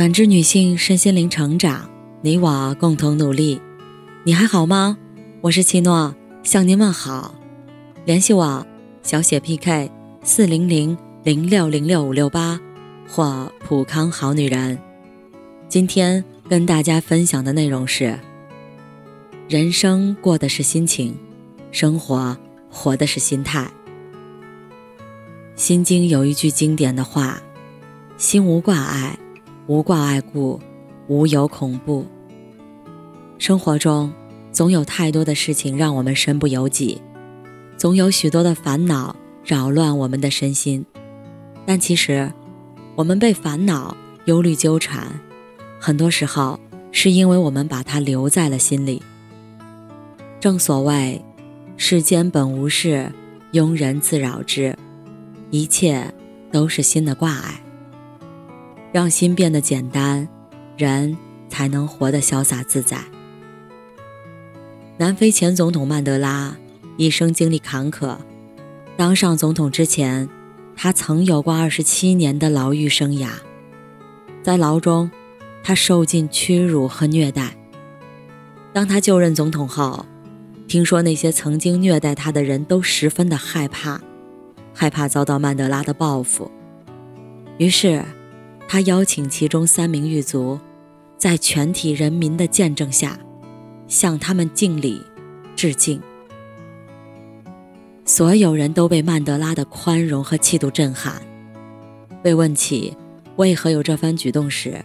感知女性身心灵成长，你我共同努力。你还好吗？我是七诺，向您问好。联系我，小写 PK 四零零零六零六五六八或普康好女人。今天跟大家分享的内容是：人生过的是心情，生活活的是心态。心经有一句经典的话：“心无挂碍。”无挂碍故，无有恐怖。生活中总有太多的事情让我们身不由己，总有许多的烦恼扰乱我们的身心。但其实，我们被烦恼、忧虑纠缠，很多时候是因为我们把它留在了心里。正所谓，世间本无事，庸人自扰之，一切都是心的挂碍。让心变得简单，人才能活得潇洒自在。南非前总统曼德拉一生经历坎坷，当上总统之前，他曾有过二十七年的牢狱生涯。在牢中，他受尽屈辱和虐待。当他就任总统后，听说那些曾经虐待他的人都十分的害怕，害怕遭到曼德拉的报复，于是。他邀请其中三名狱卒，在全体人民的见证下，向他们敬礼致敬。所有人都被曼德拉的宽容和气度震撼。被问起为何有这番举动时，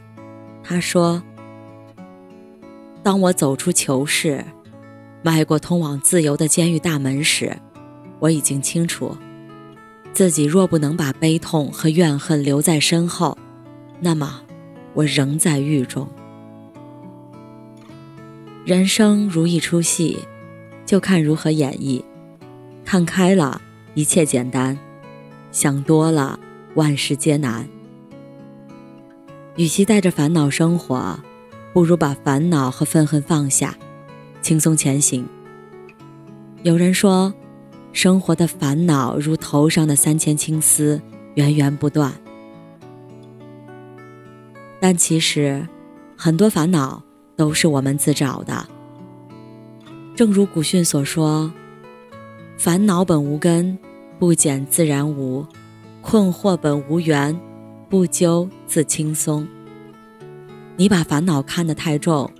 他说：“当我走出囚室，迈过通往自由的监狱大门时，我已经清楚，自己若不能把悲痛和怨恨留在身后。”那么，我仍在狱中。人生如一出戏，就看如何演绎。看开了，一切简单；想多了，万事皆难。与其带着烦恼生活，不如把烦恼和愤恨放下，轻松前行。有人说，生活的烦恼如头上的三千青丝，源源不断。但其实，很多烦恼都是我们自找的。正如古训所说：“烦恼本无根，不减自然无；困惑本无缘，不究自轻松。”你把烦恼看得太重，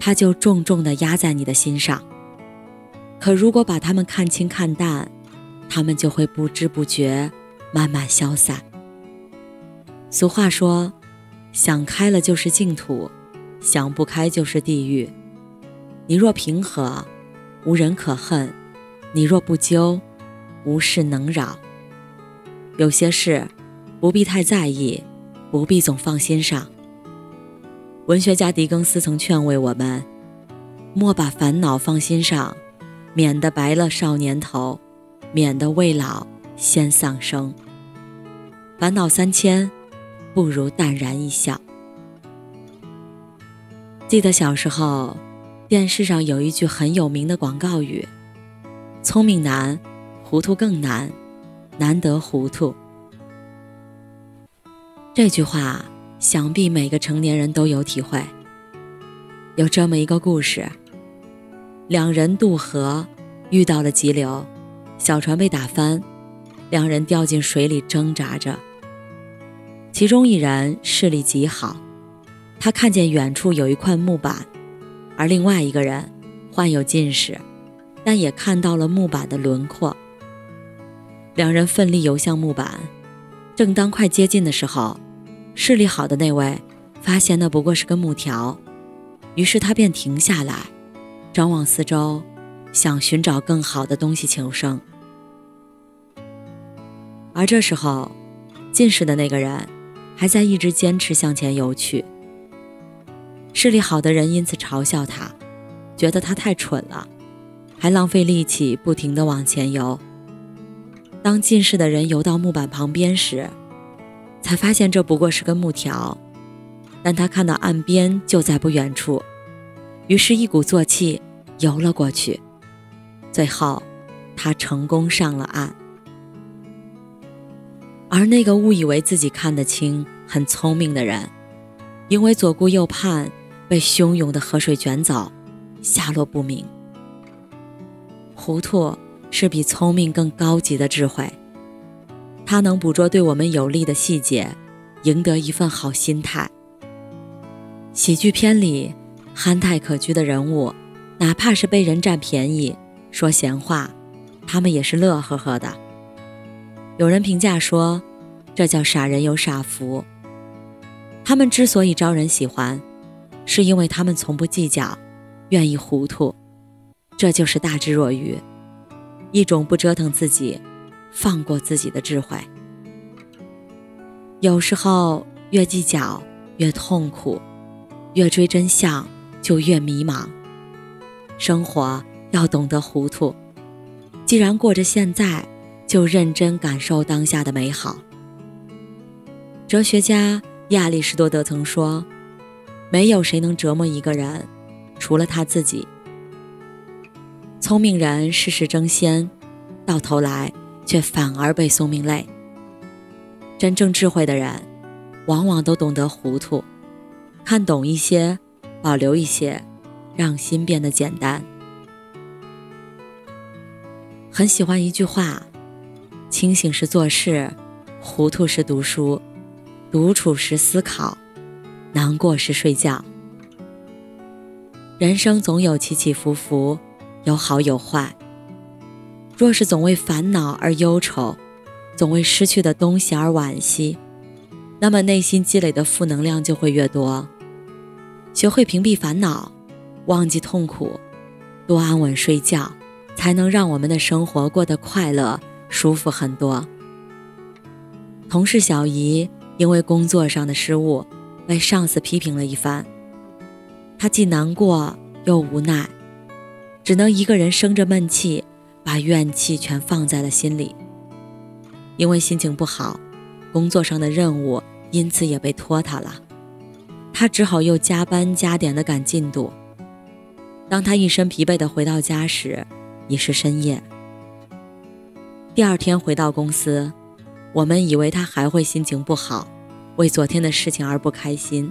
它就重重地压在你的心上；可如果把它们看清看淡，它们就会不知不觉慢慢消散。俗话说。想开了就是净土，想不开就是地狱。你若平和，无人可恨；你若不纠，无事能扰。有些事不必太在意，不必总放心上。文学家狄更斯曾劝慰我们：莫把烦恼放心上，免得白了少年头，免得未老先丧生。烦恼三千。不如淡然一笑。记得小时候，电视上有一句很有名的广告语：“聪明难，糊涂更难，难得糊涂。”这句话想必每个成年人都有体会。有这么一个故事：两人渡河，遇到了急流，小船被打翻，两人掉进水里挣扎着。其中一人视力极好，他看见远处有一块木板，而另外一个人患有近视，但也看到了木板的轮廓。两人奋力游向木板，正当快接近的时候，视力好的那位发现那不过是根木条，于是他便停下来，张望四周，想寻找更好的东西求生。而这时候，近视的那个人。还在一直坚持向前游去。视力好的人因此嘲笑他，觉得他太蠢了，还浪费力气不停地往前游。当近视的人游到木板旁边时，才发现这不过是根木条，但他看到岸边就在不远处，于是，一鼓作气游了过去。最后，他成功上了岸。而那个误以为自己看得清、很聪明的人，因为左顾右盼，被汹涌的河水卷走，下落不明。糊涂是比聪明更高级的智慧，它能捕捉对我们有利的细节，赢得一份好心态。喜剧片里憨态可掬的人物，哪怕是被人占便宜、说闲话，他们也是乐呵呵的。有人评价说，这叫傻人有傻福。他们之所以招人喜欢，是因为他们从不计较，愿意糊涂。这就是大智若愚，一种不折腾自己、放过自己的智慧。有时候越计较越痛苦，越追真相就越迷茫。生活要懂得糊涂，既然过着现在，就认真感受当下的美好。哲学家。亚里士多德曾说：“没有谁能折磨一个人，除了他自己。聪明人事事争先，到头来却反而被聪明累。真正智慧的人，往往都懂得糊涂，看懂一些，保留一些，让心变得简单。很喜欢一句话：清醒时做事，糊涂时读书。”独处时思考，难过时睡觉。人生总有起起伏伏，有好有坏。若是总为烦恼而忧愁，总为失去的东西而惋惜，那么内心积累的负能量就会越多。学会屏蔽烦恼，忘记痛苦，多安稳睡觉，才能让我们的生活过得快乐、舒服很多。同事小姨。因为工作上的失误，被上司批评了一番。她既难过又无奈，只能一个人生着闷气，把怨气全放在了心里。因为心情不好，工作上的任务因此也被拖沓了。他只好又加班加点的赶进度。当他一身疲惫的回到家时，已是深夜。第二天回到公司。我们以为他还会心情不好，为昨天的事情而不开心。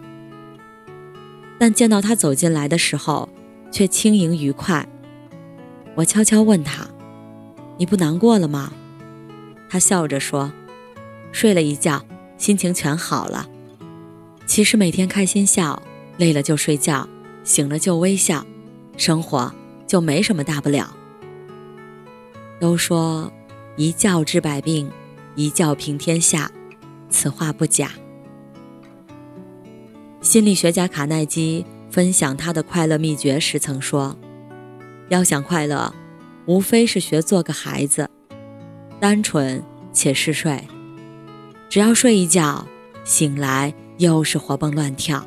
但见到他走进来的时候，却轻盈愉快。我悄悄问他：“你不难过了吗？”他笑着说：“睡了一觉，心情全好了。”其实每天开心笑，累了就睡觉，醒了就微笑，生活就没什么大不了。都说一觉治百病。一觉平天下，此话不假。心理学家卡耐基分享他的快乐秘诀时曾说：“要想快乐，无非是学做个孩子，单纯且嗜睡。只要睡一觉，醒来又是活蹦乱跳。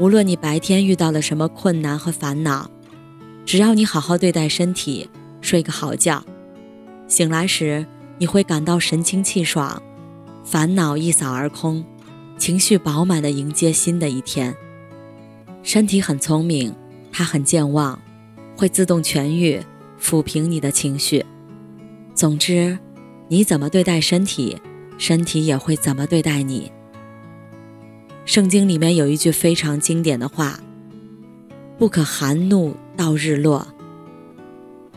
无论你白天遇到了什么困难和烦恼，只要你好好对待身体，睡个好觉，醒来时。”你会感到神清气爽，烦恼一扫而空，情绪饱满地迎接新的一天。身体很聪明，它很健忘，会自动痊愈，抚平你的情绪。总之，你怎么对待身体，身体也会怎么对待你。圣经里面有一句非常经典的话：“不可含怒到日落。”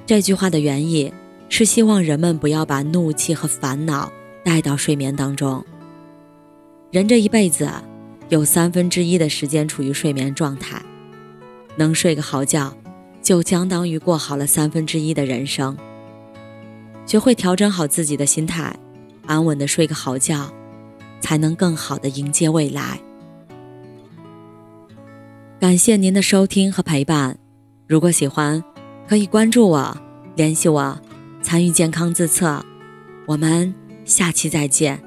这句话的原意。是希望人们不要把怒气和烦恼带到睡眠当中。人这一辈子有三分之一的时间处于睡眠状态，能睡个好觉，就相当于过好了三分之一的人生。学会调整好自己的心态，安稳的睡个好觉，才能更好的迎接未来。感谢您的收听和陪伴，如果喜欢，可以关注我，联系我。参与健康自测，我们下期再见。